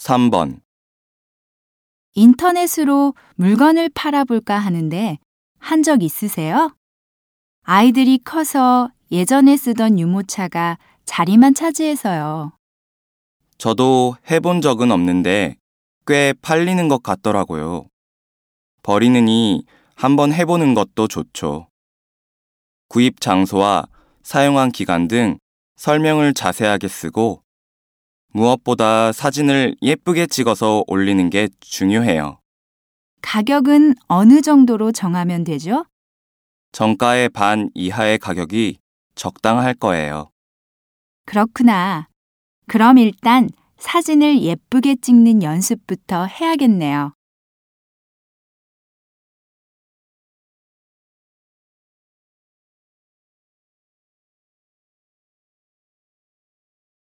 3번, 인터넷으로 물건을 팔아볼까 하는데 한 적 있으세요? 아이들이 커서 예전에 쓰던 유모차가 자리만 차지해서요. 저도 해본 적은 없는데 꽤 팔리는 것 같더라고요. 버리느니 한번 해보는 것도 좋죠. 구입 장소와 사용한 기간 등 설명을 자세하게 쓰고 무엇보다 사진을 예쁘게 찍어서 올리는 게 중요해요. 가격은 어느 정도로 정하면 되죠? 정가의 반 이하의 가격이 적당할 거예요. 그렇구나. 그럼 일단 사진을 예쁘게 찍는 연습부터 해야겠네요.